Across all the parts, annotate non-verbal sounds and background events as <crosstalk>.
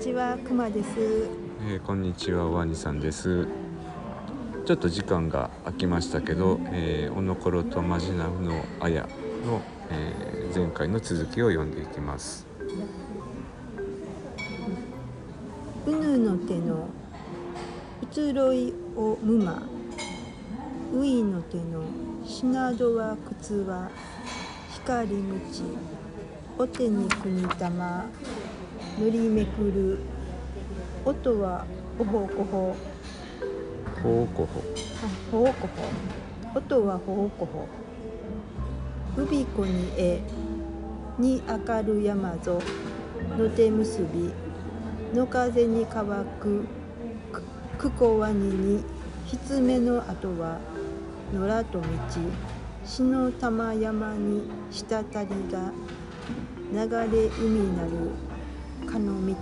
ちは、くまです。えーこんにちはワニさんですちょっと時間が空きましたけど、えー、おのころとまじなうのあやの、えー前回の続きを読んでいきますうぬの手の移ろいをむま。ういの手の品戸は靴は光むち。お手に国玉。塗りめくる。音はおほこほ。ほうこほあほうこほ。音はほうこほ。うびこにえ。に明る山ぞ。の手結び。の風に乾く。くくこわにに。ひつめの跡は。野良と道。しの玉山に滴りが。流れ海なる。かの御霊。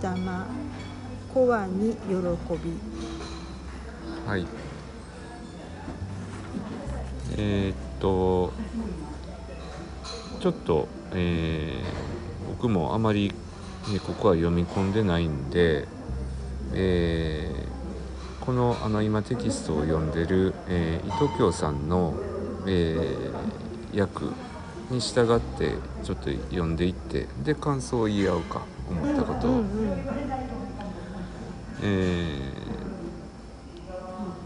こわに喜び。はいえーっとちょっと、えー僕もあまり、ね、ここは読み込んでないんで、えーこのあの今テキストを読んでる、えー伊藤京さんの、えー訳に従ってちょっと読んでいってで感想を言い合うか思ったこと。え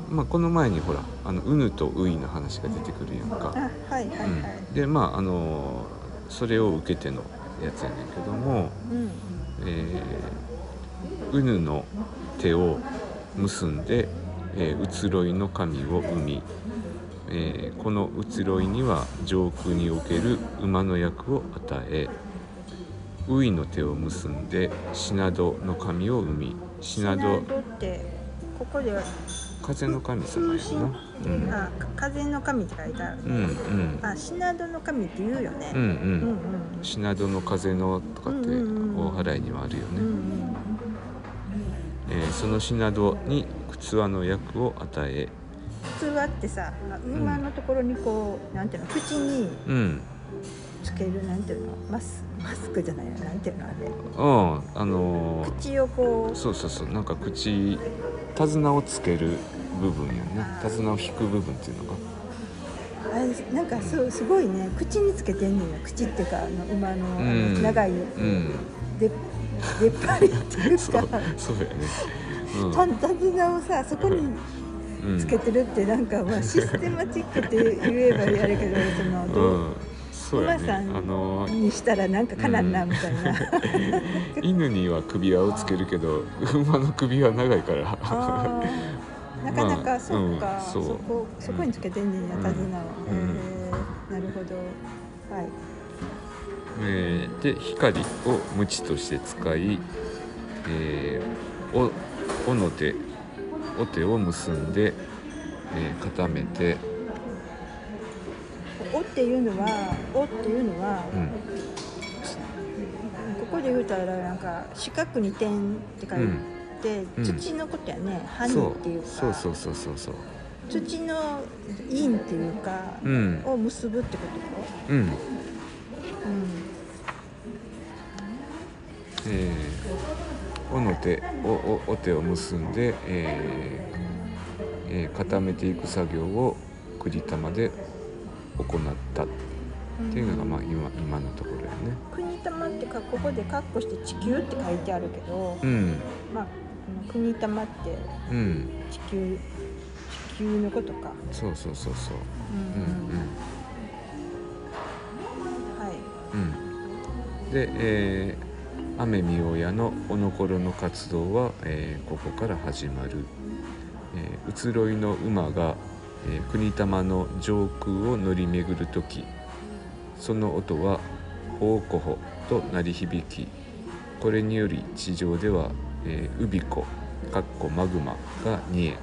ーまあ、この前にほら「あのうぬとうい」の話が出てくるやんあか、はいはいはい。うん、でまああのそれを受けてのやつやねんけども、うん。えーうぬの手を結んで、えー移ろいの神を生み、えーこの移ろいには上空における馬の役を与えういの手を結んで品戸の神を生み品戸戸ってここでは風の神様やな。うん。風の神って書いてある。うんうん。あ品戸の神って言うよね。うんううんうんん。品戸の風のとかってうんうんうん。大払いにはあるようんうんね、えーその品戸に器の役を与え器ってさ馬のところにこうなんていうの口にうん。つけるなんていうのマスマスクじゃないよ。なんていうのあれ。うんあのー口をこそうそうそうなんか口手綱をつける部分やね手綱を引く部分っていうのがうあれなんかそうすごいね口につけてんねんよ。口っていうかあの馬の長いうん。で出っ張りっていうそうかそうやね。うん。た手綱をさそこにうん。つけてるってなんかまあシステマチックって言えばやるけどそのうんそうやね。馬さんあのーにしたらなんかかなんなみたいな、犬には首輪をつけるけど馬の首は長いから。あー。なかな <laughs> まあかそうか、うんそう。そこそこにつけてんねんやうん手綱を、うん。へえなるほど。はい。えーで光を鞭として使い、えーおおの手お手を結んで、えー固めて、「お」っていうのは「お」っていうのは、うん。ここで言うたらなんか四角に点って書いて、うん。土のことやね「はに」そうっていうか。そう。そうそうそうそう土の印っていうか、うん。を結ぶってこと？うん。か、えー、おの手おおお手を結んで、えーえー固めていく作業を栗玉で行ったっていうのがまあ今今のところやね。うん、国玉ってかここでカッコして地球って書いてあるけど、うん。まあ国玉ってうん。地球地球のことか。そうそうそうそう。うん。うんはい。うん。うんで、えー雨見親のおのころの活動は、えーここから始まる、えー移ろいの馬が、えー国玉の上空を乗り巡る時その音は「ほうこほ」と鳴り響きこれにより地上では、えー、ウビコかっこマグマが煮え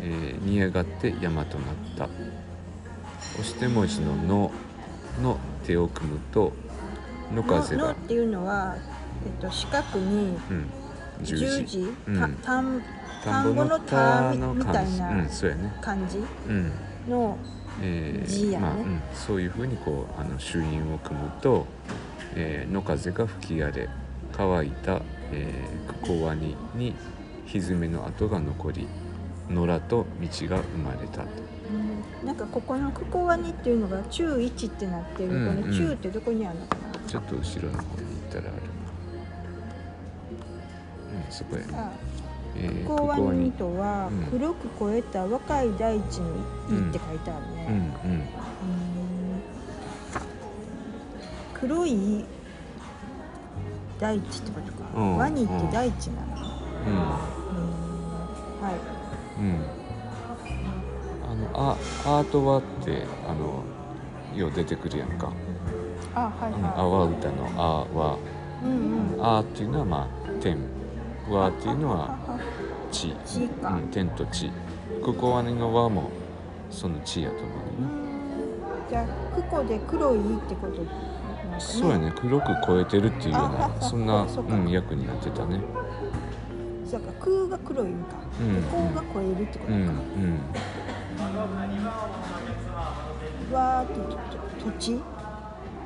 えー煮上がって山となった。押して文字の「の」の手を組むと野風がののっていうのは、えっと四角にうん十十字、うん。た田んぼの田のみたいなうんそうやね。感じうん。のえ字やね。まあうん、そういうふうにこうあの朱印を組むと、えー野風が吹き荒れ乾いたえー、クコワニに蹄の跡が残り野良と道が生まれたと。うん。なんかここのクコワニっていうのが中一ってなってる、うんうん。この中ってどこにあるのかな。ちょっと後ろの方に行ったらあるな。うん、そこやね。あえー、クコワニに。とはうん黒く超えた若い大地に「い」って書いてあるうんね、うん。うん。黒い大地ってことか、うんワニって大地なの、うん、うん。はい。うん。あのあアートワってあのよう出てくるやんか。あはいあのは阿波歌のあは。いうんうん。あーっていうのはまあ天わーっていうのはは地うん、天と地。ここはねの和もその地やと思ううね。んじゃあクコで黒いってことそうやね。黒く超えてるっていうようあなそんなそうん、役になってたね。そうか空が黒いんか、うん。でこうが超えるってことか、うんうん。わーってと土地？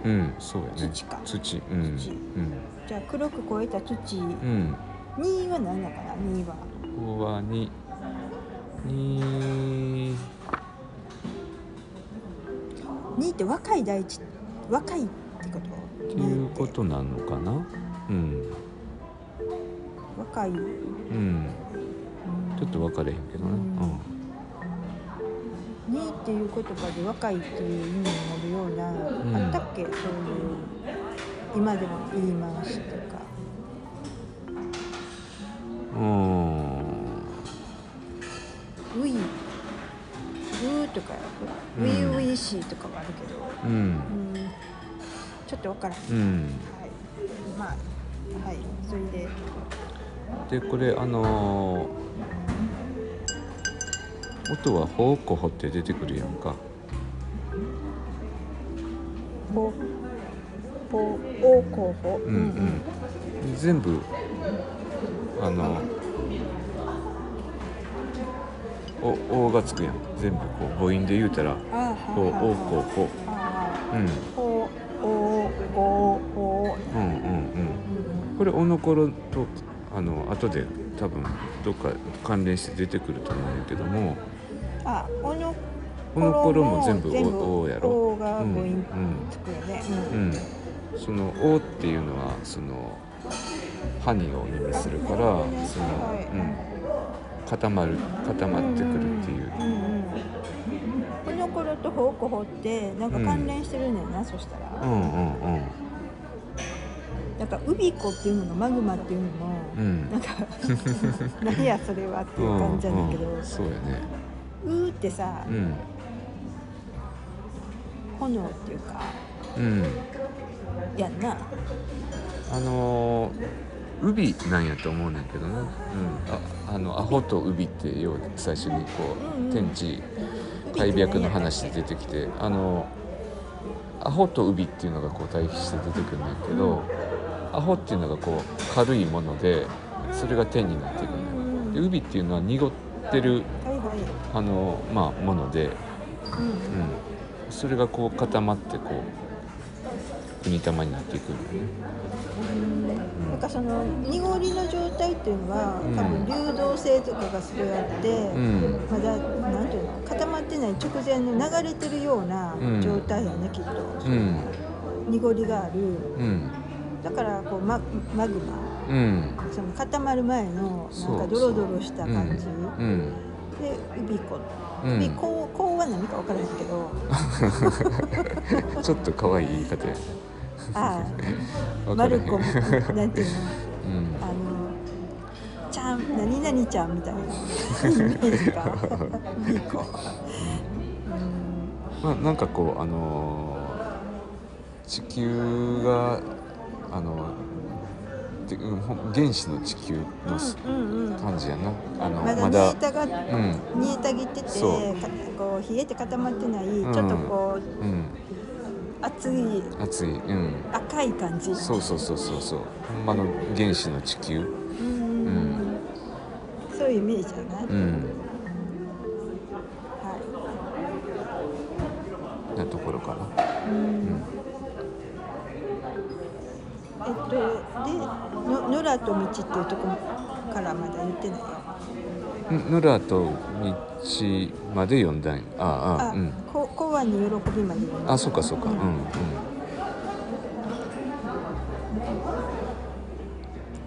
うんそうやね。土か。土うん。土うん。じゃあ黒く超えた土地。うん2は何だかな？2は。ここはにに2って若い大地若いってこと？っていうことなのかな？うん。若い、うん、うん。ちょっと分かれへんけどなうん。2っていう言葉で若いっていう意味になるような、ん。あったっけ？そういう今でも言い回しとかうん。ウィウーとかウィウィシーとかはあるけど、うん。うん、ちょっとわからん、はい。うんまあはい。それで。でこれあのー音は「ほうこほ」って出てくるやんか。ポポオコホうんうん。全部あのお「お」がつくやん。全部こう母音で言うたらあ「ほうおうこう。ほあ」うん。ほおおおうんうんうん。これ「おのころ」とあの後で多分どっか関連して出てくると思うんやけども。あおのおのころも全部おおやろ？おが母音うん。つくよね。ううん。ん、その「お」っていうのはその「ハニー」を意味するからその、はい。うん、固まる固まってくるっていう、うんうん。この頃とほうこほってなんか関連してるねんな、そしたら、うん、うんうん。なんかウビコっていうのがマグマっていうのも、うん。なんか <laughs> 何やそれはっていう感じなんだけど、うんうん、そうやね。うーってさ、うん。炎っていうかうん。やんな。あのー海なんやと思うねんけどな、うん、ああのアホと海ってよう最初にこう天地開闢の話で出てきてあのアホと海っていうのがこう対比して出てくるんだけど、アホっていうのがこう軽いものでそれが天になっていくんだよで海っていうのは濁ってるあの、まあ、もので、うん。うん、それがこう固まってこう国玉になっていくんだよね。なんかその濁りの状態っていうのはうん。多分流動性とかがすごいあって、うん。まだなんていうの固まってない直前の流れてるようなうん。状態やね、きっと、うん。濁りがある。うん。だからこうママグマ。うん。その固まる前のなんかドロドロした感じ。うん。でウビコ。うん。ウビココは何か分からへんけど。<laughs> ちょっと可愛い言い方やああ。マルコム <laughs> なんていうの？うん。あのちゃん何々ちゃんみたいな。イメージかウビコうん。まあなんかこうあのー地球があのでうん原始の地球のすうんうん。感じやな。あのまだ煮えたがうん。煮えたぎっててこう冷えて固まってない、ん。ちょっとこううん熱い。熱い。うん。赤い感じ。そうそうそうそうそう。ほんまの原始の地球。うん。うん。うんそういうイメージじゃな。い、うん。はなところかな。い、うん。えっとでの野良と道っていうとこからまだ言ってない？よん野良と道まで読んだんや。あああ、うん。こコアに喜びまであそうかそうか。うんうん。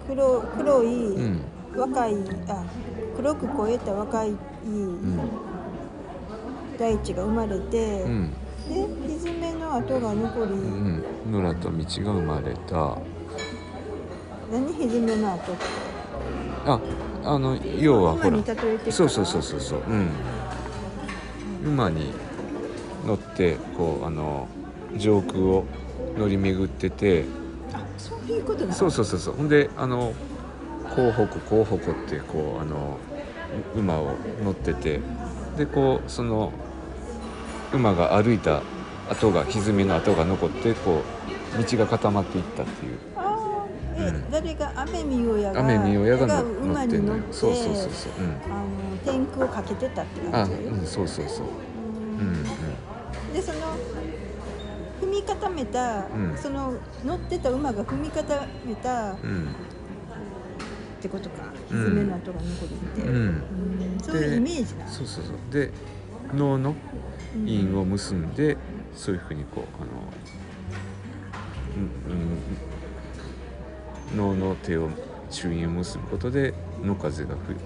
黒黒い、うん。若いあ黒く超えた若いうん。大地が生まれて、うん。でひずめの跡が残り、うん。野良と道が生まれた。何ひずめの跡って？ああの要はほら。そうそうそうそうそう。うん。馬に乗ってこうあの上空を乗り巡ってて。あそういうことなの？そうそうそうそう。ほんであの広北広北ってこうあのう馬を乗ってて。でこうその馬が歩いた跡が歪みの跡が残ってこう道が固まっていったっていうあーえ、うん。誰が雨見親が雨見親がが乗馬に乗ってそうそうそうそう。うん。あの天空をかけてたってあ感じ、うんそうそうそう。うん。うんでその踏み固めた、うん。その乗ってた馬が踏み固めたっうん。てことか。うん。蹄の跡が残るって、うん。うん。そういうイメージなそうそうそう。で能のうん。印を結んでそういうふうにこうあの、うんうん、能の手を朱印を結ぶことで野風が吹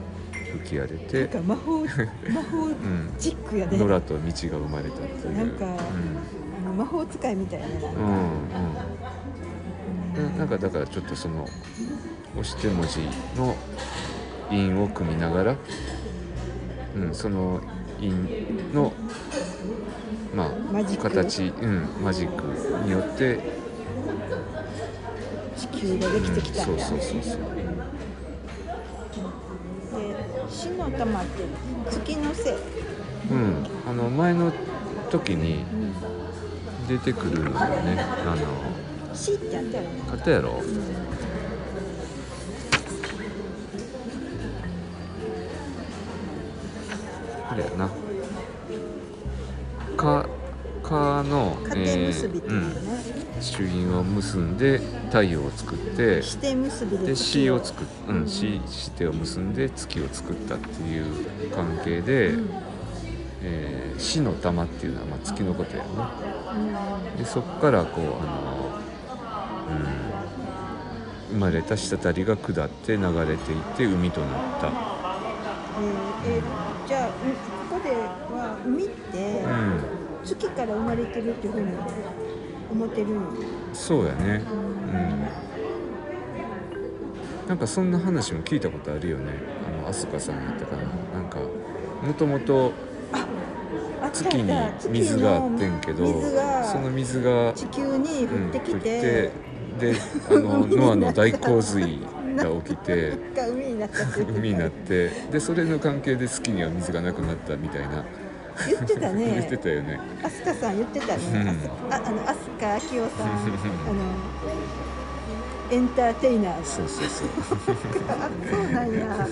吹き荒れなんて、か魔法魔法うん、チックやね、野良と道が生まれたっていう。なんかあの魔法使いみたいななんか、うんうん。うん、なんかだからちょっとその押して文字の印を組みながら、うん、その印のまあ形、うん、マジックによって、地球ができてきたんだ、うんそうそうそうそう。で死の玉って月のせい、うん、あの前の時にうん、出てくるのよね。あ死ってあったよね。のあったやろ。あれやな。かかの家庭結びっていうのね、うん朱印を結んで太陽を作ってして結びで詩を作っ、ううん。を結んで月を作ったっていう関係で、うん。えー死の玉っていうのはまあ月のことやね。うん。でそっからこうあの、うん、生まれた滴りが下って流れていって海となった、えーえーじゃあうここでは海ってうん、月から生まれてるっていうふうに思ってるそうやね。うん。なんかそんな話も聞いたことあるよね。あの飛鳥さんやったかななんかもともと月に水があってんけどその水が地球に降ってきうんであの <laughs> ノアの大洪水が起きて海になってでそれの関係で月には水がなくなったみたいな言ってたね。言ってたよね。飛鳥さん言ってたね、うん。あすああの飛鳥明夫さん。あのエンターテイナー。そうそうそう。あそうなんや。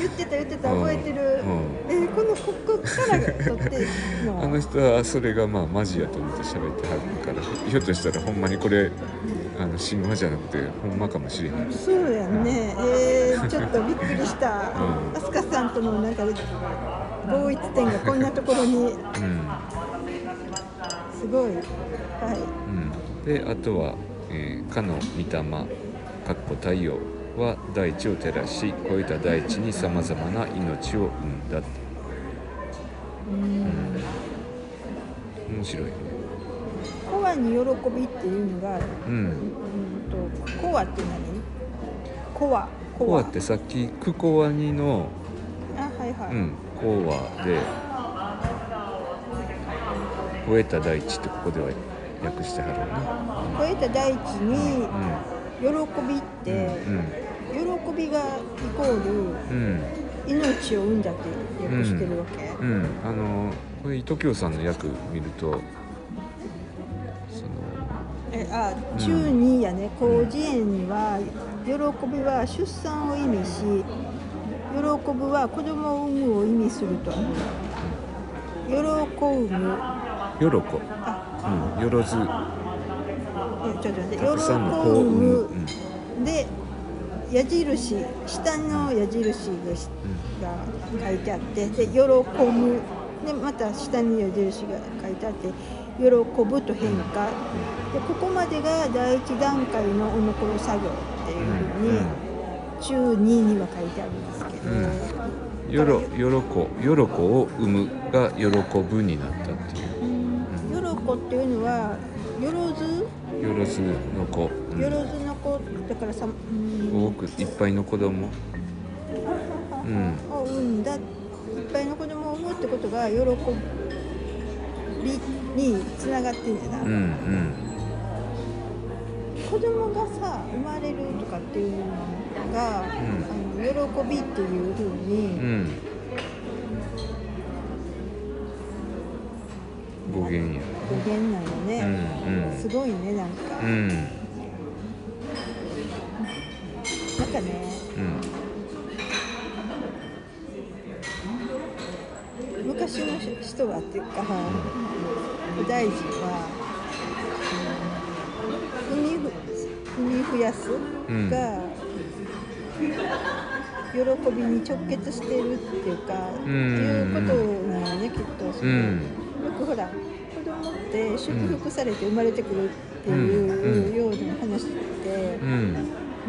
言ってた言ってた。覚えてる、うん。うんえーこのここから撮ってんの？あの人はそれがまあマジやと思って喋ってはるからひょっとしたらほんまにこれあの神話じゃなくてほんまかもしれへん。そうやんね。えー、ちょっとびっくりした、うん。飛鳥さんとのなんか合一点がこんなところに。うん。すごい。はい。うん、であとは、えーかの御霊かっこ太陽は大地を照らし超えた大地にさまざまな命を生んだって、うん、面白いね。コアに喜びっていうのがうん。うんとコアって何？コア。コアってさっきクコワニのあはいはい、うんコアで超えた大地ってここでは訳してはるよな。超えた大地にう喜びって、喜びがイコールうん命を生んだって訳してるわけ、うん、うん、あのこれ伊藤京さんの訳見るとそのえあ中二やね。広辞苑には喜びは出産を意味し喜ぶは子供を産むを意味すると喜ぶよろこ、あ。うん、よろず、えちょっと待ってたくさんの子を喜産む、ぶ。うんで矢印下の矢印がしが書いてあってで喜ぶ。でまた下に矢印が書いてあって喜ぶと変化。でここまでが第一段階のおのころ作業っていうふうに中2には書いてあるんですうん。よろよろこよろこを産むが喜ぶになったっていう。よろこっていうのはよろず？よろずの子、うん。よろずの子だからさ、うん、多くいっぱいの子供。うん。を産んだ。いっぱいの子供を産むってことが喜びにつながってんじゃな、うんうん。子供がさ生まれるとかっていうのが、あの喜びっていうふううにん。語源や。語源なのうね、んうん。すごいねなんか、うんなんかねうん昔の人はっていうか古代人はうん産み増やすうん。が喜びに直結してるっていうか、っていうことなのねきっと。その、う。んよくほら子供って祝福されて生まれてくるっていうような話って、うん。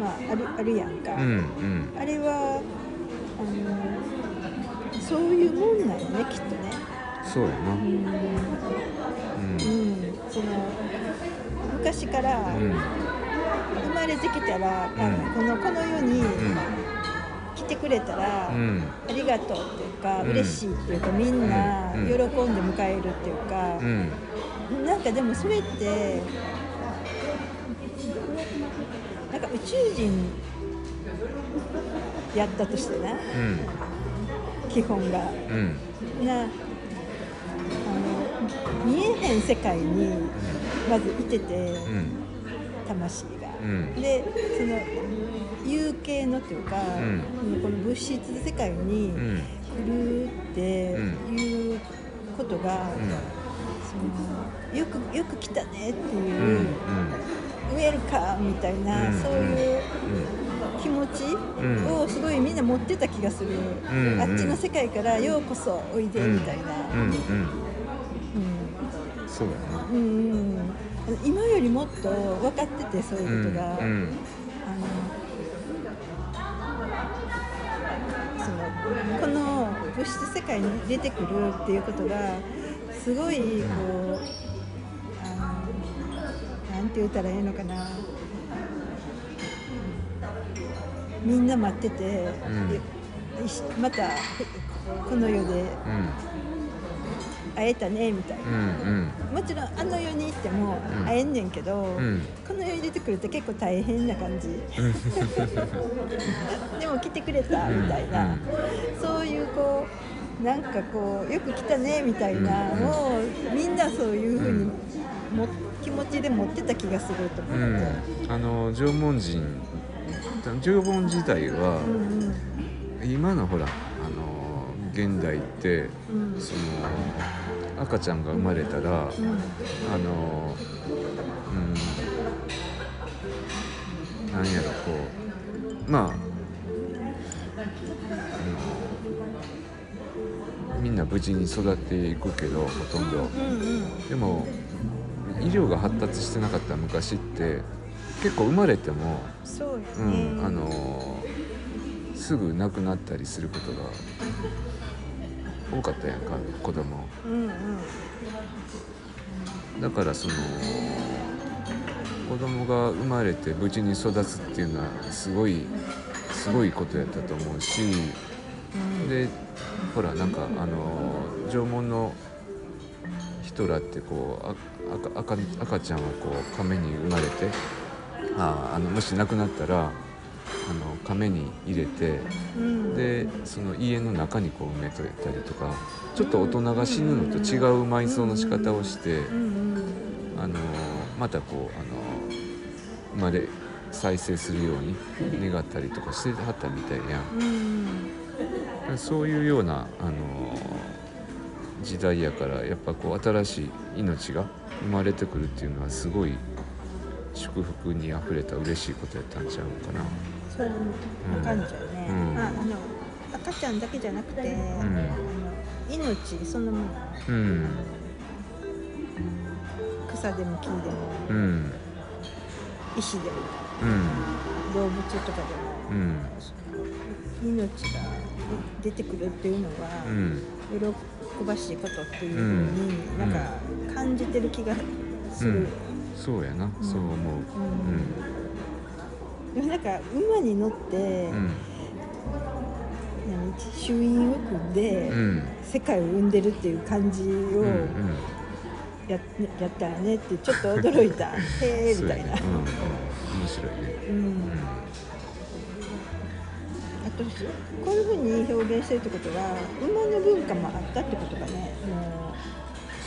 まああるあるやんか。うん。うん。あれはあのそういうもんなのねきっとね。そうやな。うん、うん。うん、その昔からうん。生まれてきたら、あうんこのこの世にうん来てくれたら、うん。ありがとうっていうか、うん。嬉しいっていうかみんなうん。喜んで迎えるっていうかう、ん。なんかでもそれってなんか宇宙人やったとしてなうん。基本が。うん。な見えへん世界にまずいてて、うん。魂が。うん。でその有形のっていうか、うん。この物質世界にうん来るっていうことが、そのよくよく来たねってうん。いう、ウェルカムみたいな、うん。そういう気持ちん。をすごいみんな持ってた気がする、ん。あっちの世界からようこそおいでみたいな。うんうんうんそうだなうん。うん今よりもっと分かっててそういうことが、うんあのそのこの物質世界に出てくるっていうことがすごいこうあのなんて言ったらいいのかな。みんな待ってて、うん。またこの世でうん会えたねみたいな。うんもちろんあの世に行ってもうん。会えんねんけど、うん。この世に出てくると結構大変な感じ。<laughs> でも来てくれたみたいな、そういうこうなんかこうよく来たねみたいなのをみんなそういうふうにも気持ちで持ってた気がすると思うん。って、あの縄文人縄文時代はうんうん。今のほらあの現代ってうん。その赤ちゃんが生まれたらうん。あのうん。なんやろこうまああのみんな無事に育っていくけどほとんど。うんうん。でも医療が発達してなかった昔って結構生まれても、そうようね、ん、あのすぐ亡くなったりすることが多かったやんか子供うんうんだからその子供が生まれて無事に育つっていうのはすごいすごいことやったと思うしでほらなんかあの縄文の人らってこう赤赤ちゃんはこう亀に生まれてああのもし亡くなったらあの亀に入れてうん。でその家の中にこう埋めといたりとかちょっと大人が死ぬのと違う埋葬の仕方をしてあのまたこうあの生まれ再生するように願ったりとかしてはったみたいやうんん。そういうようなあの時代やからやっぱこう新しい命が生まれてくるっていうのはすごい祝福にあふれた嬉しいことやったんちゃうかなそういう感じやね、うん。まあ、あの赤ちゃんだけじゃなくて、あの命そのもの。うん。草でも木でもうん。石でもうん。動物とかでもうん。命が出てくるっていうのは、うん。喜ばしいことっていうふうに、うん。なんか感じてる気がする、そうやな、そう思うでもなんか馬に乗って、うん何衆院を組んで、うんうん世界を生んでるっていう感じをうんうんや,、やったらねってちょっと驚いた。へえみたいな、ね。うんうん、面白いね。うん。あとこういうふうに表現してるってことは馬の文化もあったってことがね。も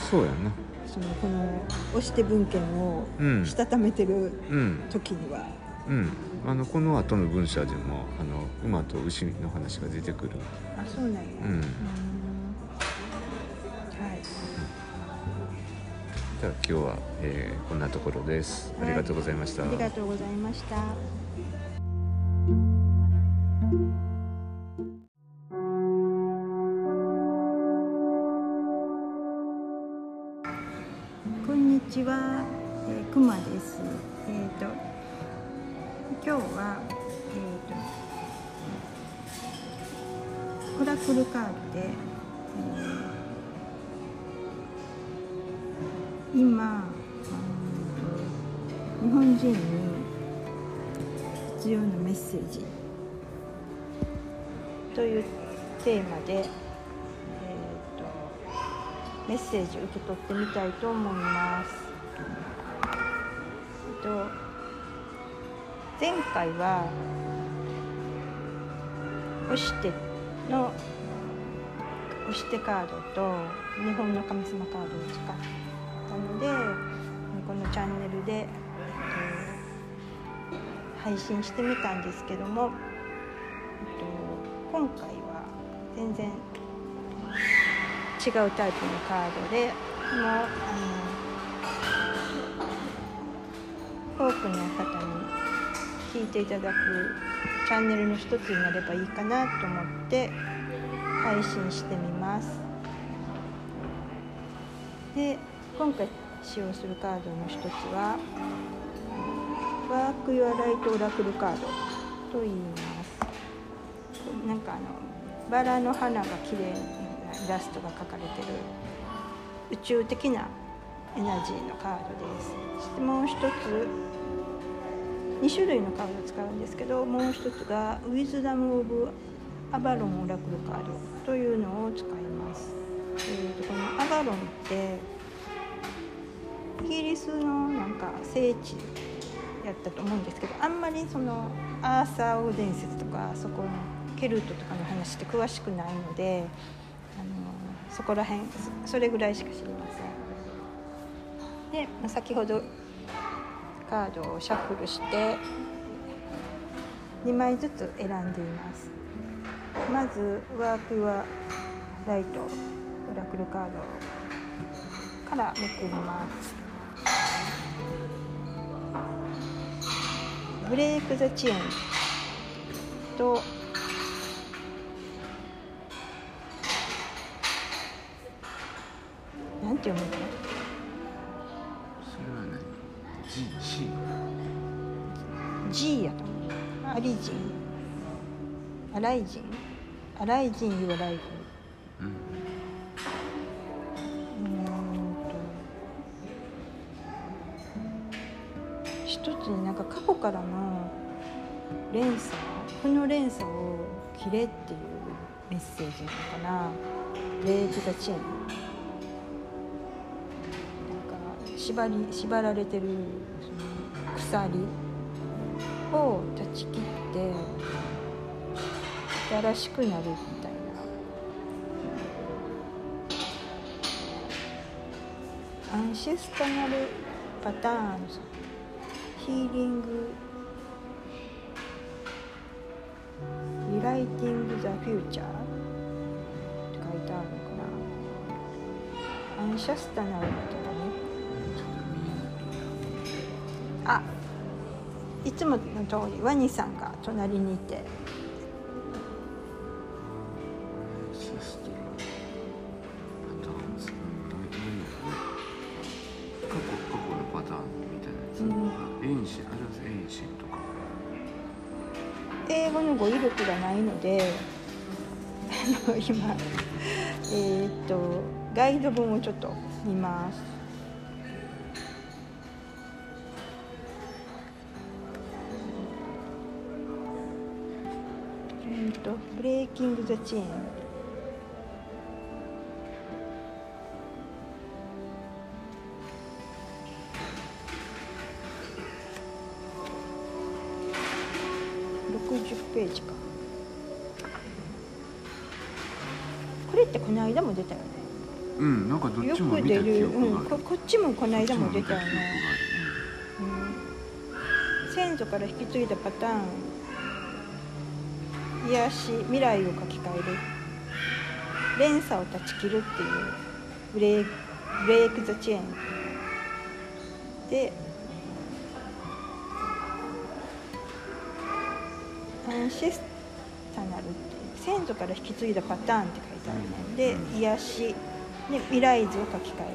そうやなうそのこの押して文献をうん。したためてるうん。時には、うんあのこの後の文章でもあの馬と牛の話が出てくる。あそうなんや、うん。はい。じゃあ今日は、えーこんなところです。ありがとうございました、ありがとうございました。受け取ってみたいと思います。えっと前回は押しての押してカードと日本の神様カードを使ったのでこのチャンネルで、えっと配信してみたんですけども、えっと、今回は全然違うタイプのカードでもうあの多くの方に聞いていただくチャンネルの一つになればいいかなと思って配信してみます。で今回使用するカードの一つはワーク・ユア・ライト・オラクルカードと言いますなんかあのバラの花が綺麗イラストが描かれてる宇宙的なエナジーのカードです。そしてもう一つ2種類のカードを使うんですけどもう一つがウィズダム・オブ・アバロン・オラクルカードというのを使います、えーとこのアバロンってイギリスのなんか聖地やったと思うんですけどあんまりそのアーサー王伝説とかそこのケルトとかの話って詳しくないのでそこら辺そそれぐらいしか知りません。で先ほどカードをシャッフルして2枚ずつ選んでいます。まずワーク・ユア・ライトオラクルカードからめくります。ブレイク・ザ・チェーンとなん。て読むのそれは何 G C G やアリジンアライジンアライジン・ユア・ライフうん。うん。と一つになん。か過去からの連鎖負の連鎖を切れっていうメッセージなのかなレイク・ザ・チェーン縛り縛られてる鎖を断ち切って新しくなるみたいな。アンシストナルパターンズヒーリングリライティング・ザ・フューチャーって書いてあるのかな。アンシャスタナルってねあいつもの通りワニさんが隣にいて。英語の語彙力がないので <laughs> 今えーっとガイド本をちょっと見ますブレイキング・ザ・チェーン」60ページか。これってこの間も出たよね。うんなんかどっよちも見た記る、憶がうん、ここっちもこの間も出たよね、うん、先祖から引き継いだパターン癒し未来を書き換える。連鎖を断ち切るっていうブレイブレイク・ザ・チェーン。でアンシスタナルっていう先祖から引き継いだパターンって書いてあるねでうん。癒しで未来図を書き換え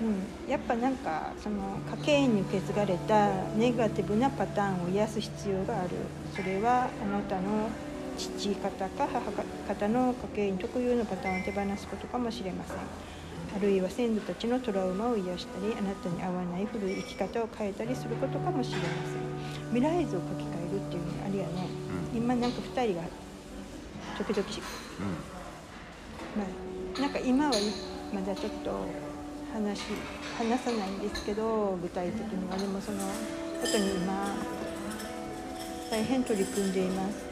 る、うん、やっぱなんかその家系に受け継がれたネガティブなパターンを癒す必要がある。それはあなたの父方か母方の家系に特有のパターンを手放すことかもしれません。あるいは先祖たちのトラウマを癒したりあなたに合わない古い生き方を変えたりすることかもしれません。未来図を書き換えるっていうのあれやね。うん。今なんか2人が時々まあ、なんか今はい。まだちょっと話話さないんですけど具体的には。でもそのことに今大変取り組んでいます。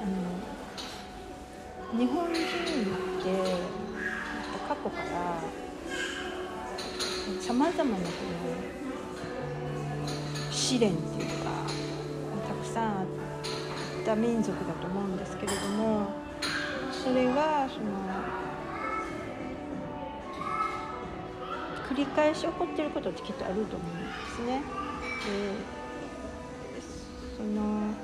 あの日本人って過去からさまざまなこの試練っていうかたくさんあった民族だと思うんですけれどもそれがそのり返し起こってることってきっとあると思うんですね。でその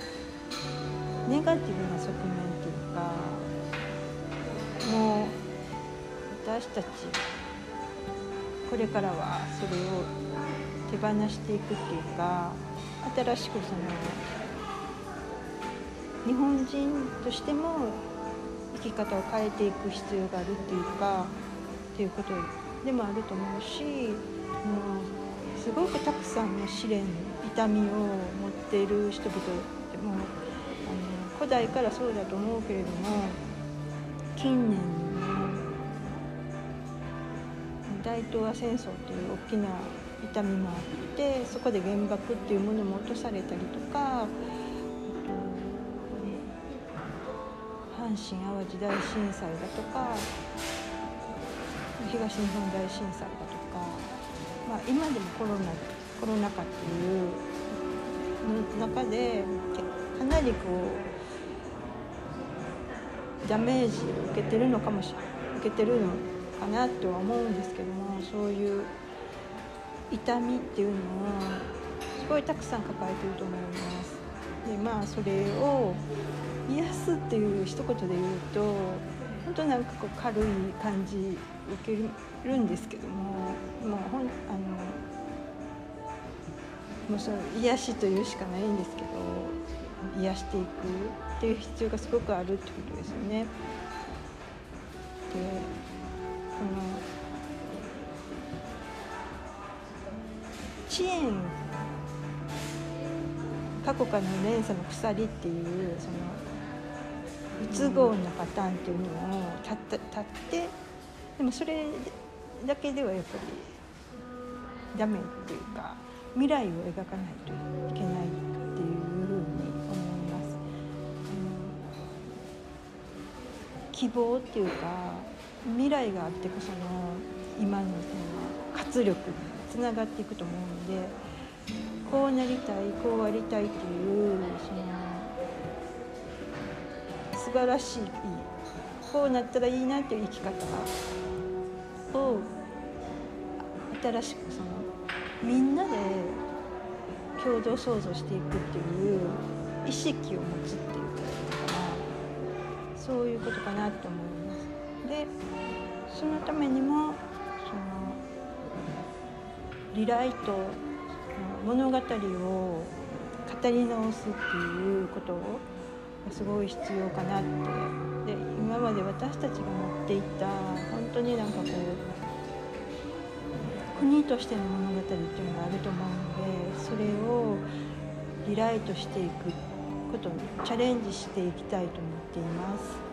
ネガティブな側面っていうかもう私たちこれからはそれを手放していくっていうか新しくその日本人としても生き方を変えていく必要があるっていうかっていうことをでもあると思うしもうすごくたくさんの試練痛みを持っている人々でもあの古代からそうだと思うけれども近年の大東亜戦争という大きな痛みもあってそこで原爆っていうものも落とされたりとかあと阪神・淡路大震災だとか東日本大震災だとか、まあ、今でもコロナコロナ禍っていう中でかなりこうダメージを受けてるのかもし受けてるのかなとは思うんですけどもそういう痛みっていうのをすごいたくさん抱えてると思います。でまあそれを癒すっていう一言で言うと本当なんかこう軽い感じ受けるんですけどももうほんあのもうその癒しというしかないんですけど癒していくっていう必要がすごくあるってことですよね。でこの遅延過去からの連鎖の鎖っていうその不都合なパターンっていうのを立った立ってでもそれだけではやっぱりダメっていうか未来を描かないといけないっていうふうに思います。うん希望っていうか未来があってこその今のその活力につながっていくと思うのでこうなりたいこうありたいっていうその素晴らしいこうなったらいいなっていう生き方を新しくそのみんなで共同創造していくっていう意識を持つっていうことかなそういうことかなと思います。でそのためにもそのリライト物語を語り直すっていうことがすごい必要かなってで今まで私たちが持っていた本当になんかこう国としての物語っていうのがあると思うのでそれをリライトしていくことにチャレンジしていきたいと思っています。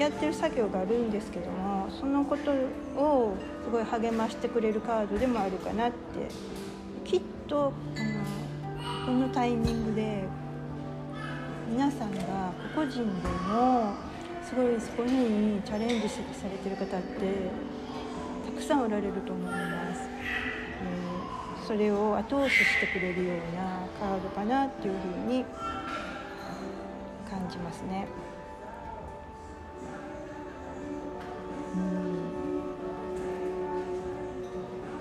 やってる作業があるんですけどもそのことをすごい励ましてくれるカードでもあるかなってきっとあのこのタイミングで皆さんが個々人でもすごいそこにチャレンジされてる方ってたくさんおられると思います。それを後押ししてくれるようなカードかなっていうふうに感じますね。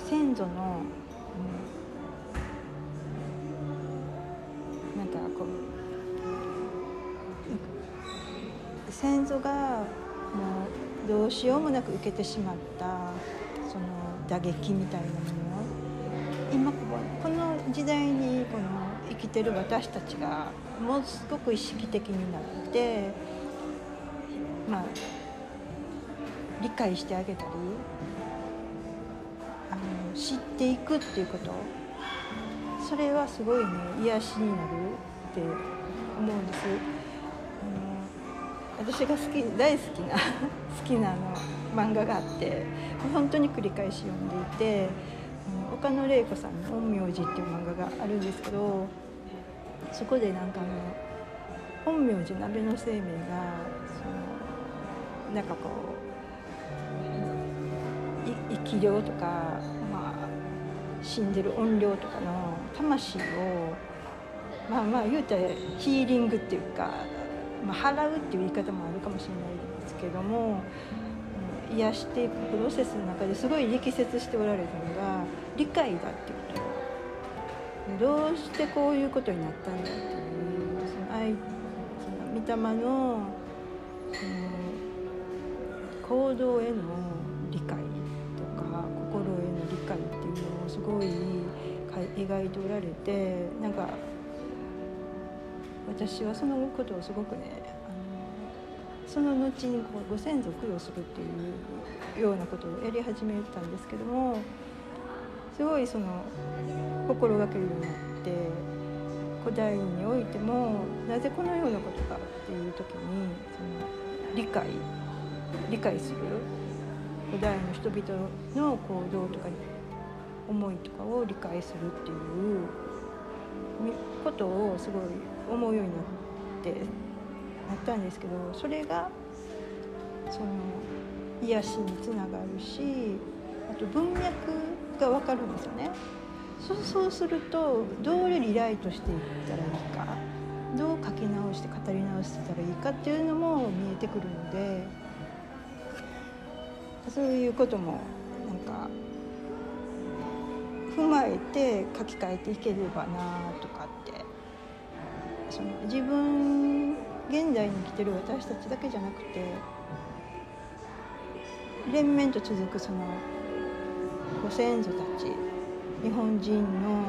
先祖の、うん、なんかこう先祖がもうどうしようもなく受けてしまったその打撃みたいなもの。今この時代にこの生きてる私たちがものすごく意識的になってまあ理解してあげたりあの知っていくっていうことそれはすごいね癒しになるって思うんです。あの私が好き大好きな <laughs> 好きなあの漫画があって本当に繰り返し読んでいて岡野玲子さんの「陰陽師」っていう漫画があるんですけどそこでなんかあの陰陽師鍋の生命がそのなんかこう生き量とか、まあ、死んでる怨霊とかの魂をまあまあ言うたらヒーリングっていうか、まあ、払うっていう言い方もあるかもしれないですけども癒していくプロセスの中ですごい力説しておられたのが理解だってこと。どうしてこういうことになったんだっていうその愛その御霊のその行動への理解。ごい描いておられてなんか私はそのことをすごくねその後にこうご先祖供養するっていうようなことをやり始めたんですけどもすごいその心がけるようになって古代においてもなぜこのようなことかっていう時にその理解理解する古代の人々の行動とかに思いとかを理解するっていうことをすごい思うようになってなったんですけどそれがその癒しにつながるしあと文脈が分かるんですよね。そうそうするとどうリライトしていったらいいかどう書き直して語り直してたらいいかっていうのも見えてくるのでそういうことも踏まえて書き換えていければなとかって。その自分現代に生きてる私たちだけじゃなくて連綿と続くそのご先祖たち日本人の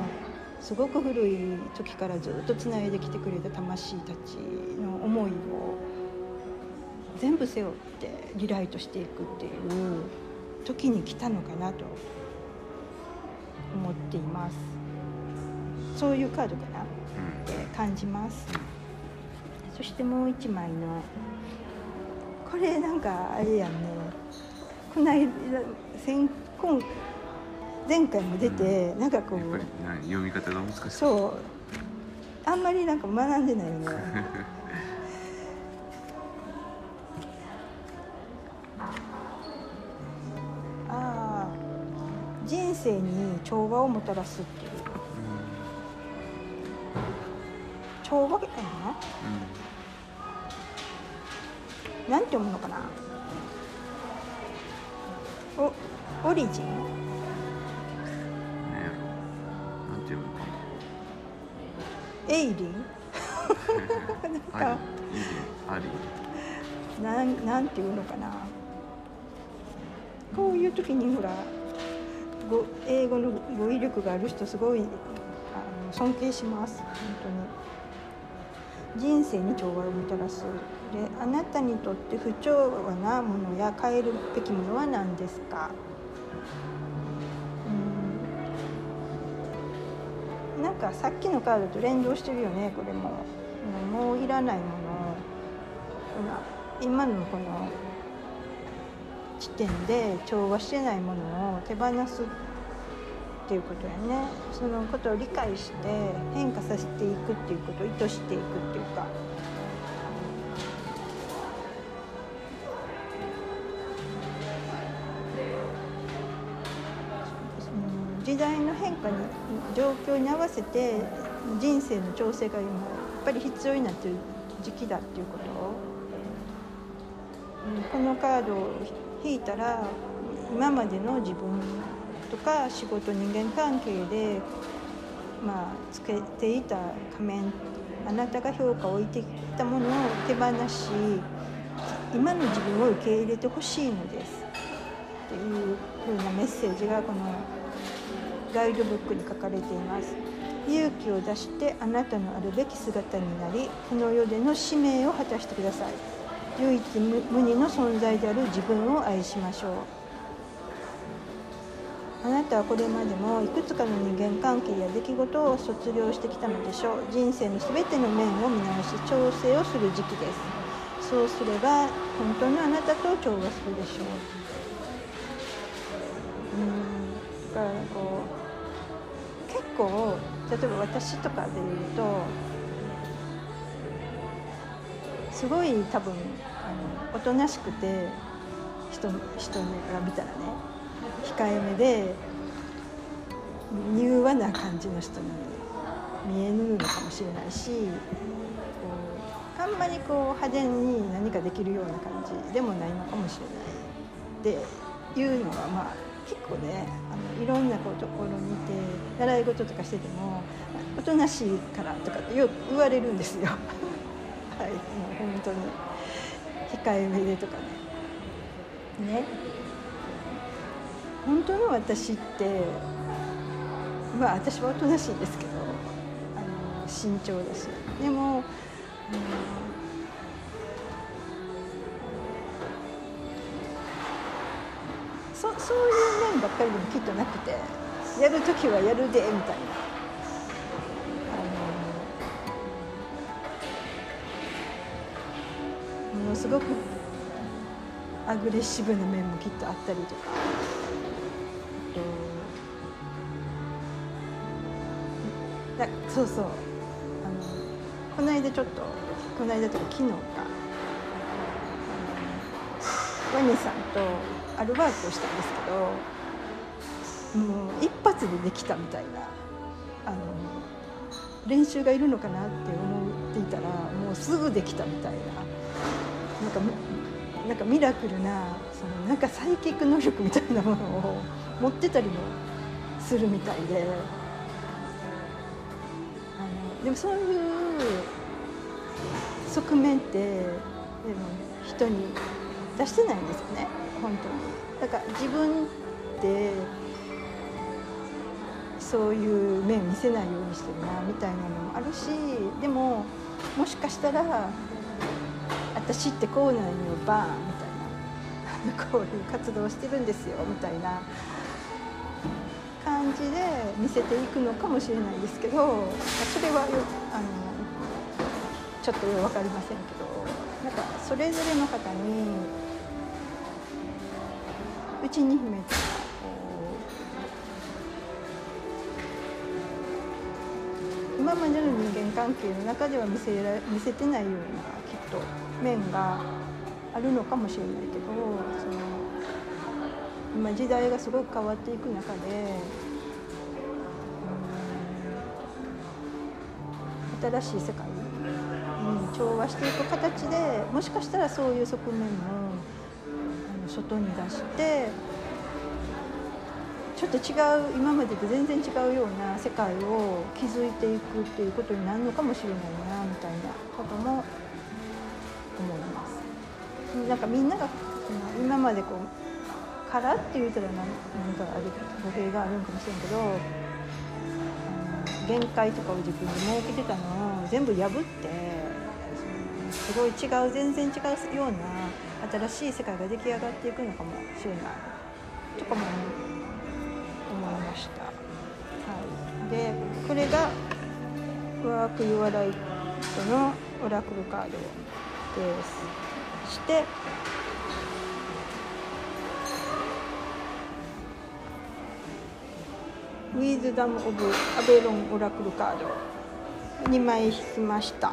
すごく古い時からずっとつないできてくれた魂たちの思いを全部背負ってリライトしていくっていう時に来たのかなと。思っています。そういうカードかな。って感じます。そしてもう一枚の。これなんかあれやんね。この間先今前回も出て、うん、なんかこう読み方が難しい。そう。あんまりなんか学んでないよね。<laughs> ああ人生に調和をもたらすっていう。調和かななんて読むのかな？おオリジン？うんなんていうのかエイリン？<laughs> なか。アリイリアリなんなんていうのかな？こういう時にほらご英語の語彙力がある人すごいあの尊敬します。本当に。人生に調和をもたらす。であなたにとって不調和なものや変えるべきものは何ですか？うん。なんかさっきのカードと連動してるよねこれも。うんもういらないもの。今のこの地点で調和してないものを手放すっていうことやね。そのことを理解して変化させていくっていうことを意図していくっていうか。時代の変化に状況に合わせて人生の調整が今やっぱり必要になってる時期だっていうこと。をうんこのカードを引いたら今までの自分とか仕事人間関係でまあつけていた仮面あなたが評価を置いてきたものを手放し今の自分を受け入れてほしいのですっていうふうなメッセージがこのガイドブックに書かれています。勇気を出してあなたのあるべき姿になりこの世での使命を果たしてください。唯一無二の存在である自分を愛しましょう。あなたはこれまでもいくつかの人間関係や出来事を卒業してきたのでしょう。人生の全ての面を見直し調整をする時期です。そうすれば本当のあなたと調和するでしょう。うん。だからこう結構例えば私とかで言うとすごい多分あのおとなしくて人人が見たらね控えめで柔和な感じの人に見えぬのかもしれないしこうあんまりこう派手に何かできるような感じでもないのかもしれないっていうのはまあ結構ねあのいろんなこうところにいて習い事とかしててもおとなしいからとかってよく言われるんですよ。はい、もう本当に控えめでとかね。ね。本当の私ってまあ私はおとなしいんですけどあの慎重だしでも、うんそそういう面ばっかりでもきっとなくてやる時はやるでみたいな。すごくアグレッシブな面もきっとあったりとか。だそうそう。あのこの間ちょっとこの間とか昨日か。ワニさんとアルバートをしたんですけどもう一発でできたみたいなあの練習がいるのかなって思っていたらもうすぐできたみたいななんかなんかミラクルなそのなんかサイキック能力みたいなものを持ってたりもするみたいで。あのでもそういう側面ってでも人に出してないんですよね。本当に。だから自分ってそういう面見せないようにしてるなみたいなのもあるしでももしかしたら私ってこうなんよバーンみたいな。こういう活動してるんですよみたいな。感じで見せていくのかもしれないですけどそれはよあのちょっとよく分かりませんけどなんかそれぞれの方にうちに秘めた今までの人間関係の中では見せら見せてないようなきっと。面があるのかもしれないけどその今時代がすごく変わっていく中で新しい世界に調和していく形でもしかしたらそういう側面もあの外に出してちょっと違う今までと全然違うような世界を築いていくっていうことになるのかもしれないななんかみんなが今までこうからって言うたら何何かある語弊があるんかもしれんけど限界とかを自分で設けてたのを全部破ってすごい違う全然違うような新しい世界が出来上がっていくのかもしれないとかも思いました。はい、でこれがワーク・ユア・ライトのオラクルカードです。して。ウィズダム・オブ・アベロン・オラクルカード。2枚引きました。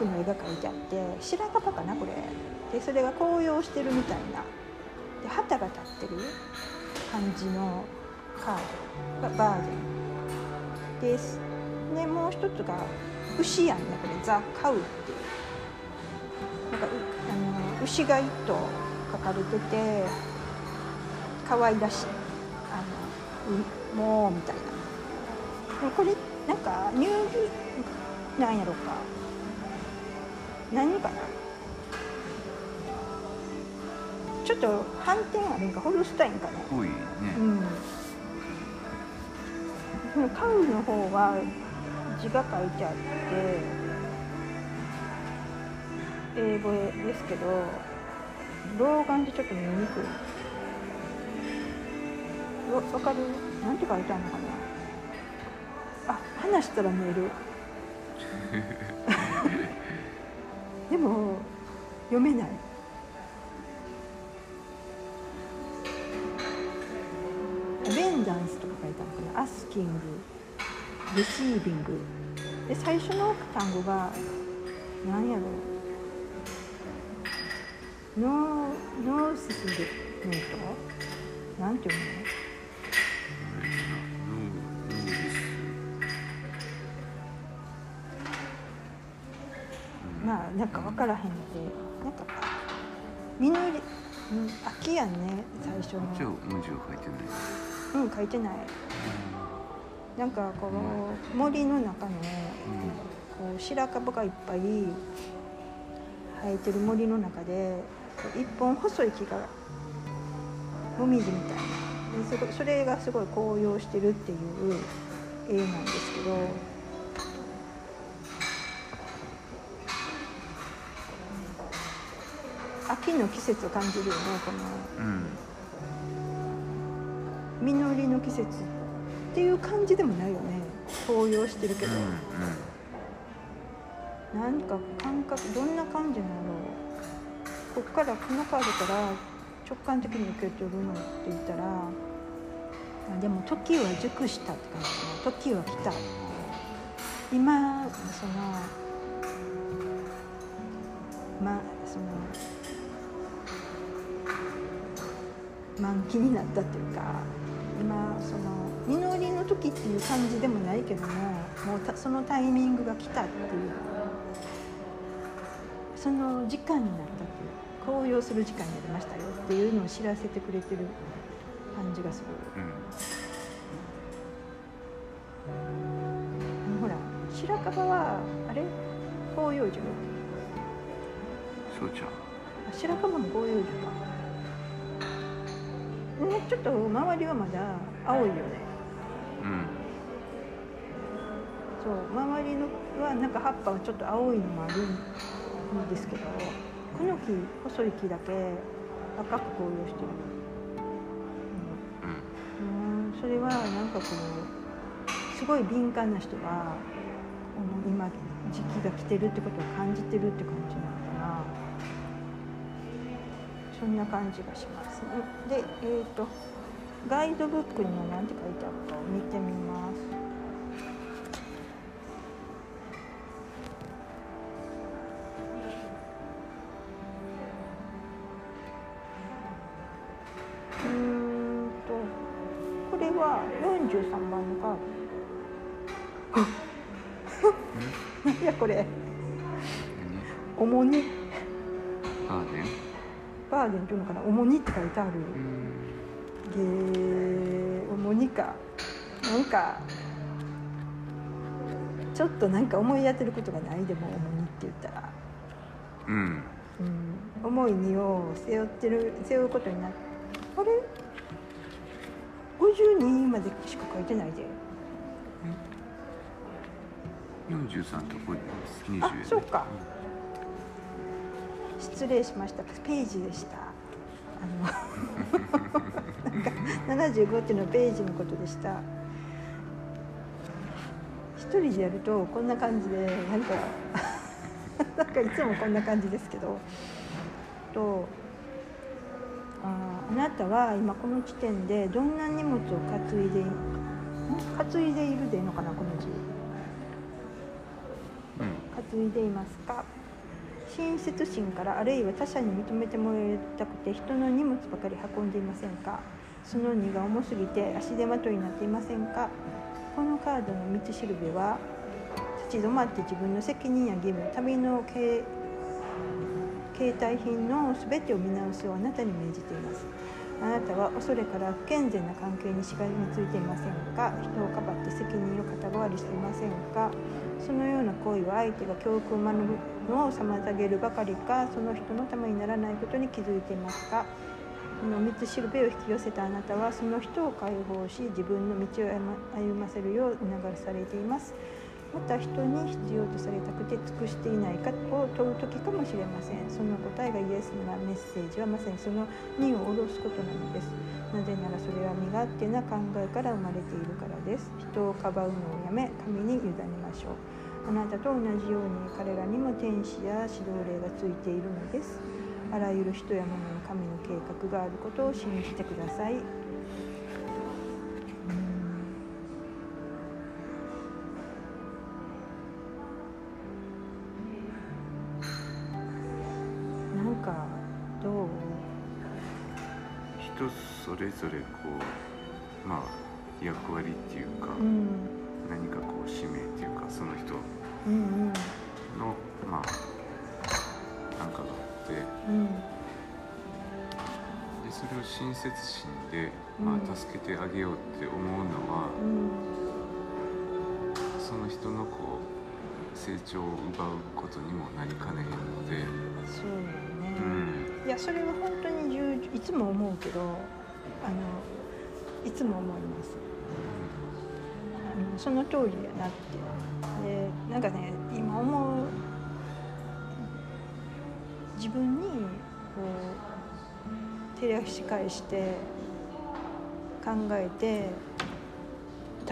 木樹木の絵が描いてあって白樺かなこれ。でそれが紅葉してるみたいな。で旗が立ってる感じのカード。がバーデンです。でもう一つが牛やんね。これザ・カウっていう。なんかうあの牛が一頭書かれてて可愛らしい。あのうもうみたいな。でこれなんか乳牛なんやろか。何かな？ちょっと反転あるんか？ホルスタインかなぽいね。うん。カウの方は字が書いてあって英語ですけど老眼でちょっと見にく。いわわかる？なんて書いてあるのかな？あ話したら見える <laughs> でも読めない。アベンダンスとか書いてあるのかなアスキングレシービングで最初の単語が何やろう。ノーノーススルメイトなんて読むの？なんか分からへんのでなんか実り、うん、秋やんね最初の。じゃあ文字は書いてない。うん書いてない。なんかこう森の中のこう白樺がいっぱい生えてる森の中で一本細い木がもみじみたいな。でそれがすごい紅葉してるっていう絵なんですけど秋の季節を感じるよねこのうん。実りの季節っていう感じでもないよね。紅葉してるけど、うんなんか感覚どんな感じなのこっからこのカードから直感的に受け取るのって言ったらあでも時は熟したって感じかな。時は来た。今そのまその満期になったっていうか今その実りの時っていう感じでもないけどももうたそのタイミングが来たっていうその時間になったっていう紅葉する時間になりましたよっていうのを知らせてくれてる感じがするうん。ほら白樺はあれ？広葉樹そうじゃんあ白樺も広葉樹かねちょっと周りはまだ青いよね。うん。そう周りのはなんか葉っぱはちょっと青いのもあるんですけどこの木細い木だけ赤く紅葉してる、うん。うん、うんそれはなんかこうすごい敏感な人はこの今時期が来てるってことを感じてるって感じなそんな感じがしますね。でえっ、ー、とガイドブックには何て書いてあるかを見てみます。ーデンっていうのかな主にって書いてあるうんゲー主にかなんかちょっとなんか思い当てることがないでも重荷って言ったら、うんうん、重い荷を背負ってる背負うことになってあれ52までしか書いてないで43とこ20あそうか失礼しました。ページでした。あの <laughs> なんか75っていうのはページのことでした。一人でやるとこんな感じでなんか <laughs> なんかいつもこんな感じですけど。とああなたは今この地点でどんな荷物を担いでん？担いでいるでいいのかなこの字。うん。担いでいますか？親切心からあるいは他者に認めてもらいたくて人の荷物ばかり運んでいませんか？その荷が重すぎて足手まといになっていませんか？このカードの道しるべは立ち止まって自分の責任や義務旅の携帯品の全てを見直すようあなたに命じています。あなたは恐れから不健全な関係にしがみついていませんか？人をかばって責任を肩代わりしていませんか？そのような行為は相手が教訓を学ぶのを妨げるばかりかその人のためにならないことに気づいていますか？この道しるべを引き寄せたあなたはその人を解放し自分の道を歩ませるよう促されています。また人に必要とされたくて尽くしていないかを問う時かもしれません。その答えがイエスならメッセージはまさにその荷を下ろすことなのです。なぜならそれは身勝手な考えから生まれているからです。人をかばうのをやめ神に委ねましょう。あなたと同じように彼らにも天使や指導霊がついているのです。あらゆる人や物に神の計画があることを信じてください。うんなんかどう？人それぞれこうまあ役割っていうか、うん。何かこう使命っていうかその人のまあなんかがあって。うん。でそれを親切心で、まうん。あ、助けてあげようって思うのは、うん。その人のこう成長を奪うことにもなりかねへんので、そうよね、うん、いやそれは本当に重いつも思うけどあのいつも思いますあのその通りやなってでなんかね今思う自分にこう照らし返して考えて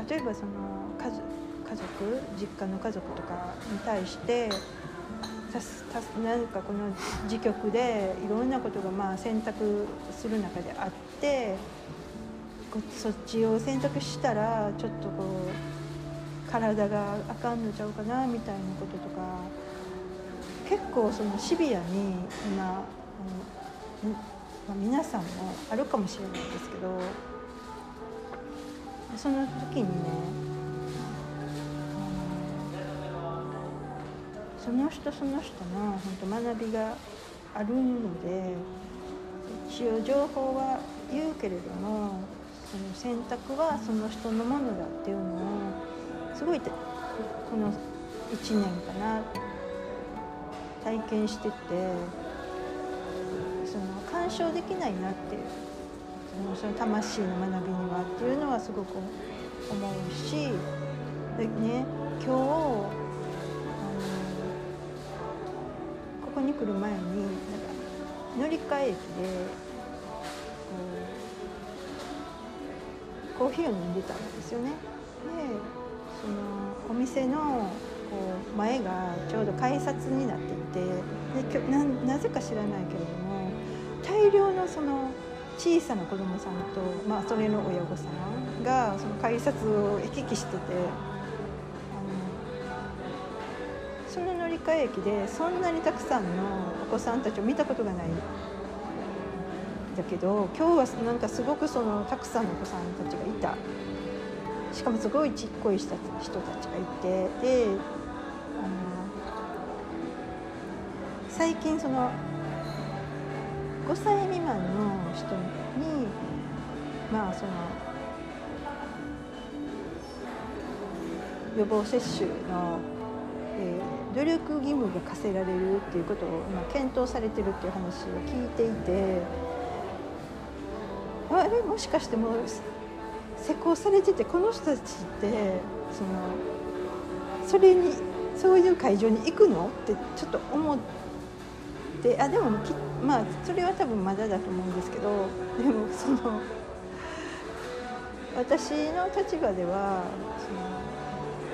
例えばその家族家族実家の家族とかに対してたすたすなんかこの時局でいろんなことがまあ選択する中であってそっちを選択したらちょっとこう体があかんのちゃうかなみたいなこととか結構そのシビアに今、うんまあ、皆さんもあるかもしれないですけどその時にねその人その人の本当学びがあるので一応情報は言うけれどもその選択はその人のものだっていうのをすごいこの1年かな体験しててその干渉できないなっていうそのその魂の学びにはっていうのはすごく思うしでね今日あのここに来る前になんか乗り換え駅でこうコーヒーを飲んでたんですよね。でそのお店のこう前がちょうど改札になっていてでななぜか知らないけれども大量のその小さな子供さんと、まあ、それの親御さんがその改札を行き来しててあのその乗り換え駅でそんなにたくさんのお子さんたちを見たことがないだけど今日はなんかすごくそのたくさんのお子さんたちがいた。しかもすごいちっこい人たちがいてであの最近その5歳未満の人にまあその予防接種の、えー、努力義務が課せられるっていうことを今検討されてるっていう話を聞いていてあれもしかしてもう施工されててこの人たちってそのそれにそういう会場に行くのってちょっと思ってあでもまあそれは多分まだだと思うんですけど <laughs> でもその私の立場ではその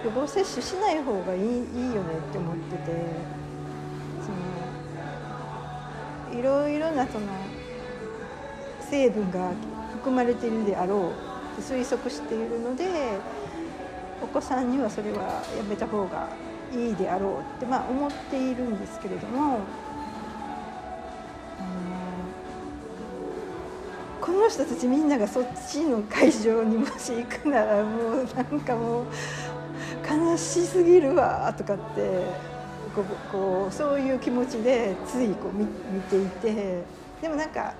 予防接種しない方がいいいいよねって思っててそのいろいろなその成分が含まれているであろう推測しているのでお子さんにはそれはやめた方がいいであろうってまあ思っているんですけれども。この人たちみんながそっちの会場にもし行くならもうなんかもう悲しすぎるわとかってこうこうそういう気持ちでついこう見見ていてでもなんか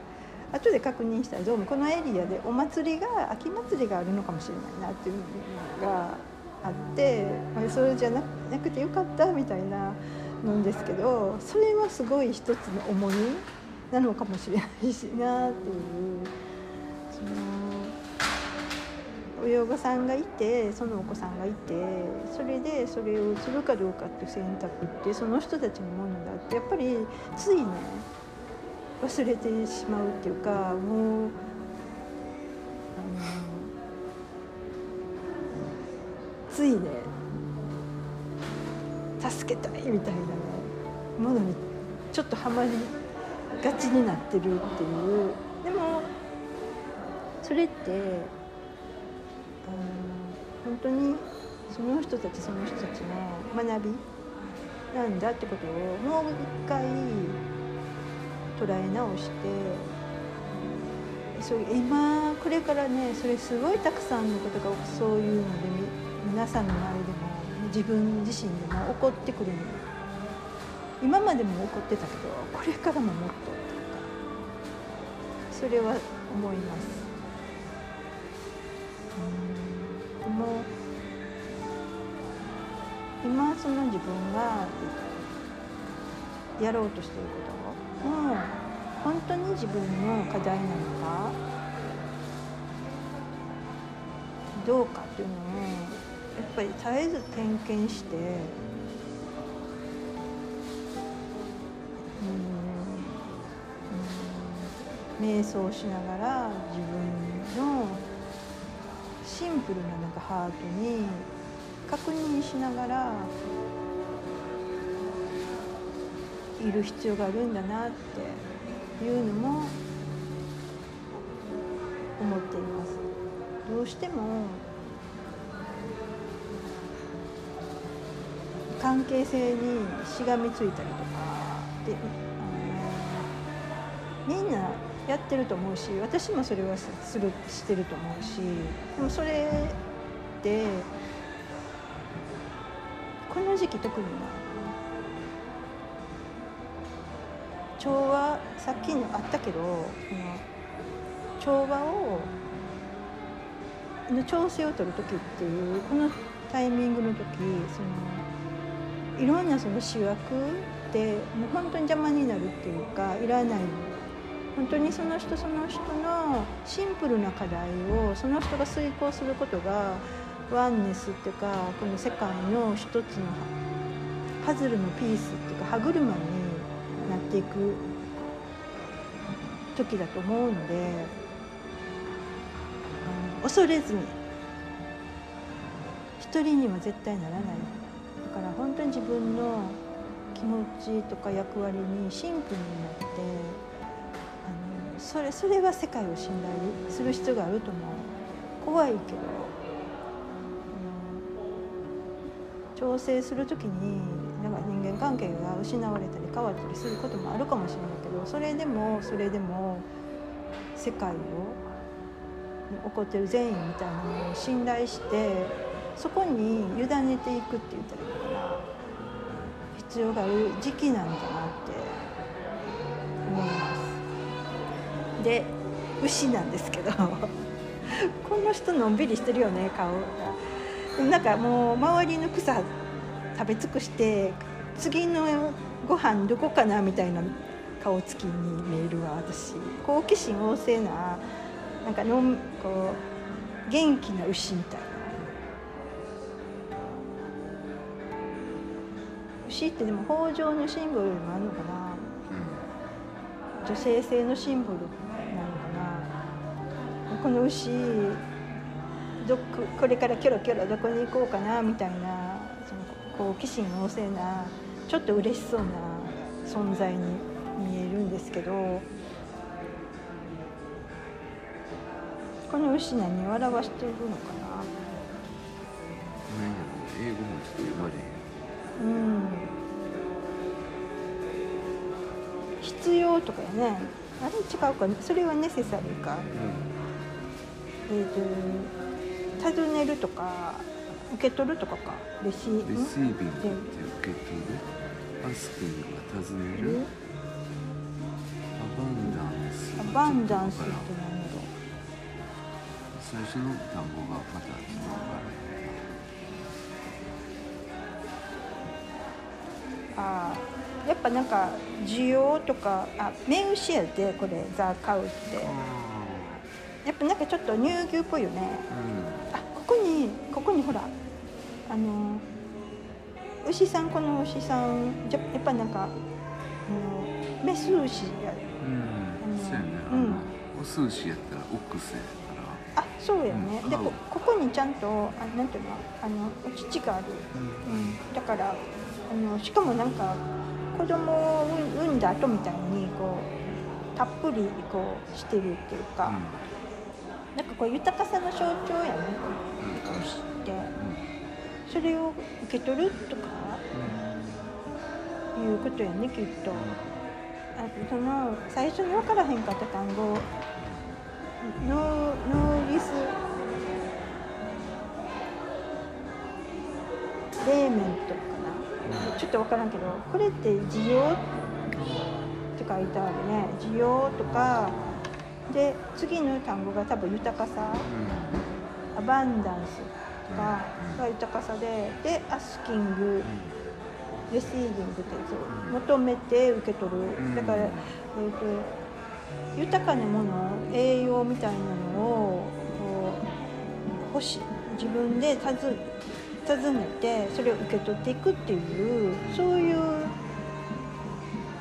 後で確認したらどうもこのエリアでお祭りが秋祭りがあるのかもしれないなっていうのがあってそれじゃなくてよかったみたいななんですけどそれはすごい一つの重みなのかもしれないしなっていうその。親御さんがいてそのお子さんがいてそれでそれをするかどうかっていう選択ってその人たちのものだってやっぱりついね忘れてしまうっていうかもうあのついね助けたいみたいなねものにちょっとはまりがちになってるっていう。でもそれって本当にその人たちその人たちの学びなんだってことをもう一回捉え直してそう今これからねそれすごいたくさんのことがそういうので皆さんの周りでも自分自身でも起こってくるの今までも起こってたけどこれからももっとそれは思います。うんも今その自分がやろうとしていることも本当に自分の課題なのか？どうかっていうのをやっぱり絶えず点検して。瞑想しながら自分のシンプルななんかハートに確認しながらいる必要があるんだなっていうのも思っています。どうしても関係性にしがみついたりとかで、あのみんなやってると思うし私もそれはするしてると思うしでもそれでこの時期特に調和さっきのあったけどその調和をの調整を取る時っていうこのタイミングの時そのいろんなその主役ってもう本当に邪魔になるっていうかいらない本当にその人その人のシンプルな課題をその人が遂行することがワンネスっていうかこの世界の一つのパズルのピースっていうか歯車にていく時だと思うので恐れずに一人には絶対ならない。だから本当に自分の気持ちとか役割にシンプルになってあのそれそれは世界を信頼する必要があると思う。怖いけど、うん、調整する時になんか人間関係が失われたり変わったりすることもあるかもしれないけどそれでもそれでも世界を起こってる善意みたいなものを信頼してそこに委ねていくって言ったらいいのかな必要がある時期なんだなって思います。で牛なんですけど <laughs> この人のんびりしてるよね顔が。なんかもう周りの草食べ尽くして次のご飯どこかなみたいな顔つきに見えるわ私。好奇心旺盛ななんかのんこう元気な牛みたいな。牛ってでも豊穣のシンボルでもあるのかな。女性性のシンボルなのかな。この牛どここれからキョロキョロどこに行こうかなみたいなその好奇心旺盛なちょっと嬉しそうな存在に見えるんですけどこの牛何を表しているのかな？英語もちょっと読まれへん。うん。必要とかやね。あれ違うか。それはネセサリーか。えっ、と尋ねるとか受け取るとかか。レシーレシービングって受け取るアスキングは尋ねるアバンダンスアバンダンスってから何だ？ろ最初の単語がまたちょっとわからああやっぱなんか需要とかあ目牛やでこれザ・カウって。やっぱなんかちょっと乳牛っぽいよね。ああここにここにほらあの牛さんこの牛さんじゃやっぱなんかメス牛や。うんうんそうやね。ん。のお寿司やったらオックスやかあそうやね、うんでこここにちゃんとあなんていうのあのお乳がある、らうん、だからあのしかもなんか子供を産んだ後みたいにこうたっぷりこうしてるっていうか、なんかこう豊かさの象徴やね。この牛ってそれを受け取るとかいうことやねきっと。あその最初に分からへんかった単語ノーノーリス。レーメントかな、ちょっと分からんけどこれって需要って書いてあるね。需要とかで次の単語が多分豊かさ。アバンダンスとかが豊かさででアスキングレシービングって求めて受け取る。だから、えー、と豊かなもの栄養みたいなのをこう欲し自分で尋尋ねてそれを受け取っていくっていうそういう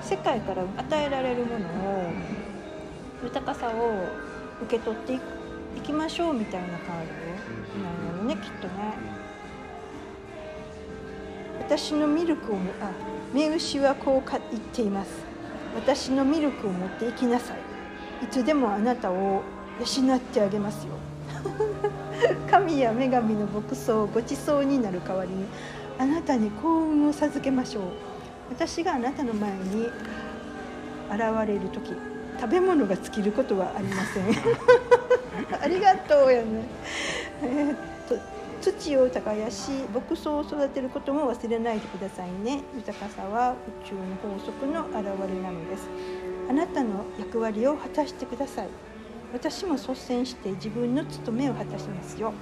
世界から与えられるものを豊かさを受け取っていいきましょうみたいなカードなんやろねきっとね。私のミルクをもあ目牛はこうか言っています。私のミルクを持っていきなさい。いつでもあなたを養ってあげますよ。<laughs> 神や女神の牧草ごちそうになる代わりにあなたに幸運を授けましょう。私があなたの前に現れる時食べ物が尽きることはありません。<laughs> ありがとうやね。えー土を耕し牧草を育てることも忘れないでくださいね。豊かさは宇宙の法則の表れなのです。あなたの役割を果たしてください。私も率先して自分の務めを果たしますよ。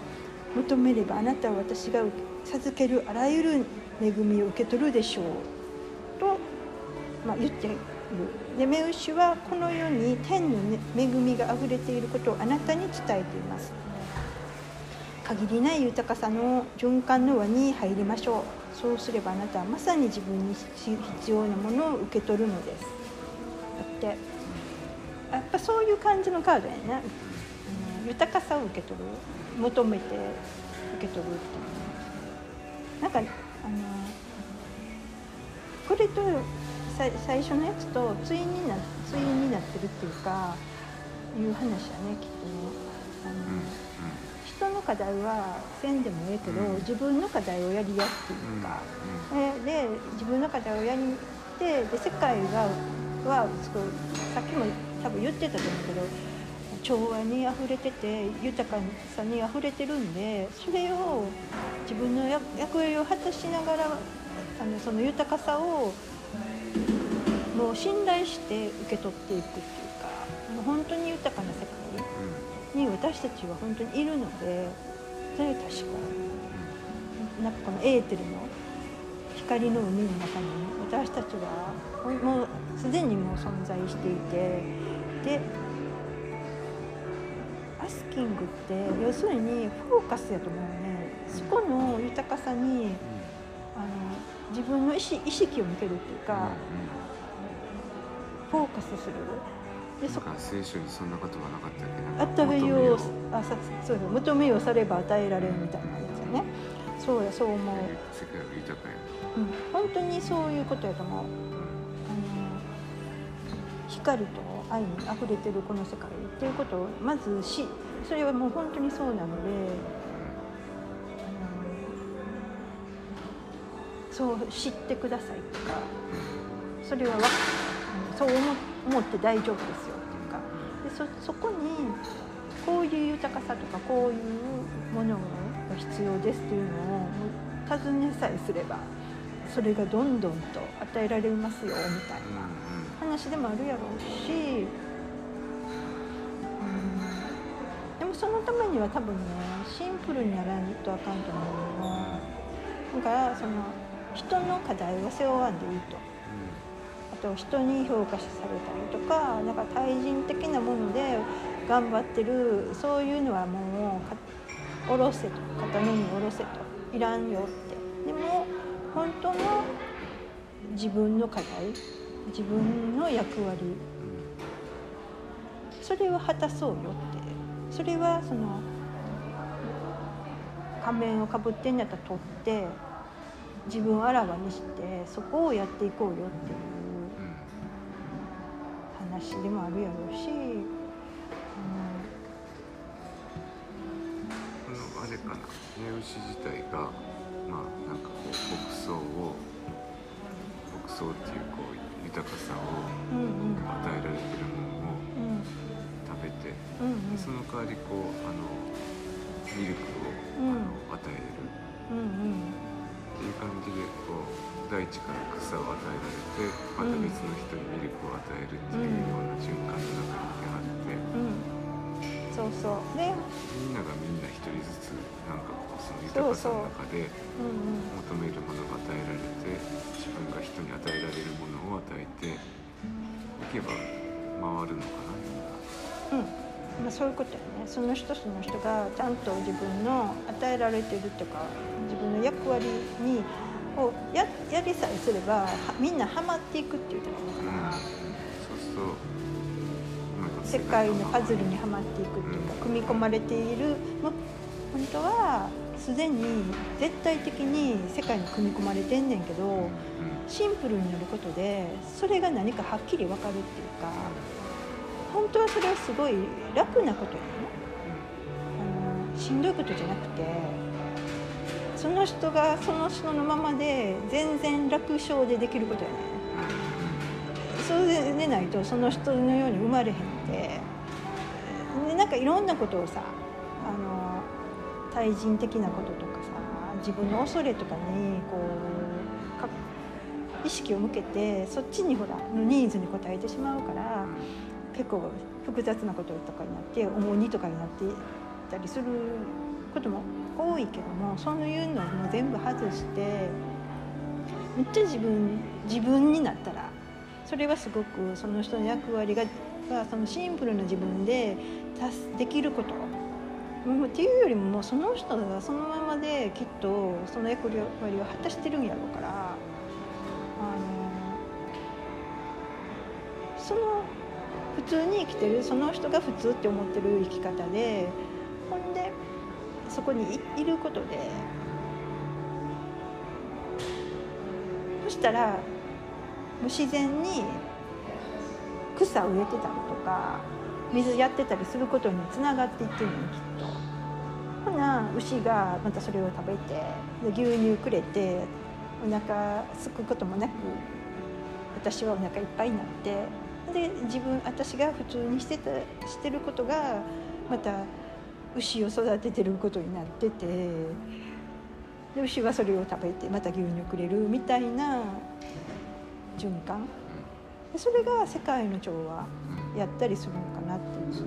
求めればあなたは私が授けるあらゆる恵みを受け取るでしょう。と、まあ、言っている。で目牛はこの世に天の恵みがあふれていることをあなたに伝えています。限りない豊かさの循環の輪に入りましょう。そうすればあなたはまさに自分に必要なものを受け取るのです。だってやっぱそういう感じのカードやね、うん、豊かさを受け取る。求めて受け取るっていう。なんかあのこれとさ最初のやつと対にな対になってるっていうかいう話やねきっとね。あの、人の課題はせんでもええけど、うん自分の課題をやりやっていうか、でで自分の課題をやりてで世界がはさっきも多分言ってたと思うけど、調和にあふれてて豊かさにあふれてるんでそれを自分の役役割を果たしながらあのその豊かさをもう信頼して受け取っていくっていうかもう本当に豊かな世界に私たちは本当にいるのでそれは確かなんかこのエーテルの光の海の中に私たちはもうすでにもう存在していてでアスキングって要するにフォーカスやと思うね。そこの豊かさにあの自分の意識意識を向けるっていうか、フォーカスするでそか聖書にそんなことはなかったっけ？あったべよあさそうよ求めよされば与えられるみたいなやつよね。そうやそう思う。世界は豊かやうん。本当にそういうことやと思う。あの光と愛にあふれてるこの世界っていうことをまずしそれはもう本当にそうなのであのそう知ってくださいとかそれはわそう思思って大丈夫ですよっていうかでそこにこういう豊かさとかこういうものが必要ですっていうのを尋ねさえすればそれがどんどんと与えられますよみたいな話でもあるやろうし、うん、でもそのためには多分ねシンプルにやらないとあかんと思うのだからその人の課題は背負わんでいいと。と人に評価されたりとかなんか対人的なもので頑張ってるそういうのはもう下ろせと肩の荷下ろせといらんよって。でも本当の自分の課題自分の役割それを果たそうよって。それはその仮面をかぶってんやったら取って自分あらわにしてそこをやっていこうよっていう。話でもあるやろうし、うん、このあれかな。目牛自体がまあなんかこう牧草を牧草っていうこう豊かさを与えられてるものを食べて、うんうん、その代わりこうあのミルクを、あの与える、っていう感じでこう大地から草を与えられてまた別の人にミルクを与えるっていうような循環の中にあって、うん、そうそう。でみんながみんな一人ずつなんかこうその豊かさの中で求めるものが与えられて自分が人に与えられるものを与えていけば回るのかなうん。まあ、そういうことやね。その人その人がちゃんと自分の与えられてるっていうか自分の役割にをややりさえすればみんなハマっていくっていうことなのかな、そうすると世界のパズルにはまっていくっていうか、組み込まれている本当はすでに絶対的に世界に組み込まれてんねんけど、シンプルになることでそれが何かはっきり分かるっていうか本当はそれはすごい楽なことやね、あのしんどいことじゃなくてその人がその人のままで全然楽勝でできることやねそうでないとその人のように生まれへんって。でなんかいろんなことをさあの対人的なこととかさ自分の恐れとかにこう意識を向けてそっちにほらのニーズに応えてしまうから結構複雑なこととかになって重荷とかになってたりすることも多いけどもそういうのも全部外してめっちゃ自分自分になったらそれはすごくその人の役割ががそのシンプルな自分でできること。っていうよりももうその人がそのままできっとその役割を果たしてるんやろうからあのその普通に生きてるその人が普通って思ってる生き方でそこにいることでそしたら自然に草植えてたりとか水やってたりすることにつながっていってるのきっと。ほな牛がまたそれを食べて牛乳くれてお腹すくこともなく私はお腹いっぱいになってで自分私が普通にしてたしてることがまた牛を育ててることになっててで牛はそれを食べてまた牛乳くれるみたいな循環。でそれが世界の調和やったりするのかなっていう。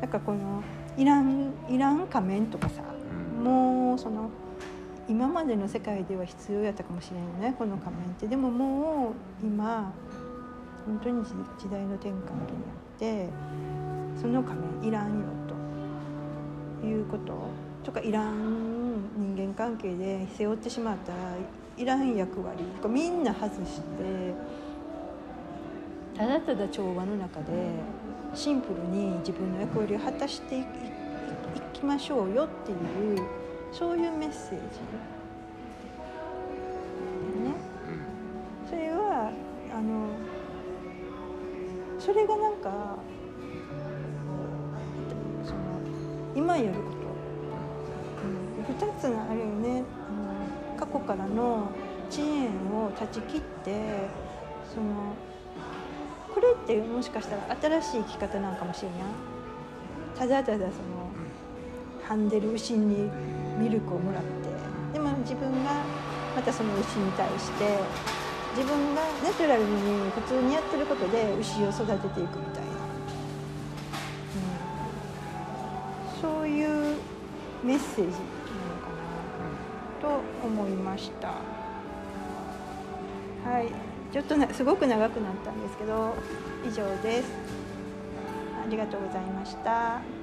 なんかこのイランイラン仮面とかさもうその今までの世界では必要やったかもしれないねこの仮面って。でももう今本当に時代の転換期にあってその仮面いらんよということ？とかいらん人間関係で背負ってしまったいらん役割。とかみんな外してただただ調和の中でシンプルに自分の役割を果たしていきましょうよっていうそういうメッセージ。ね、それはあのそれがなんか今やること、うん、2つがあるよね。あの過去からの遅延を断ち切ってそのこれってもしかしたら新しい生き方なんかもしれないただただそのハンデル牛にミルクをもらってでも自分がまたその牛に対して自分がナチュラルに普通にやってることで牛を育てていくみたいな、メッセージなのかなと思いました。はい。ちょっとなすごく長くなったんですけど以上です。ありがとうございました。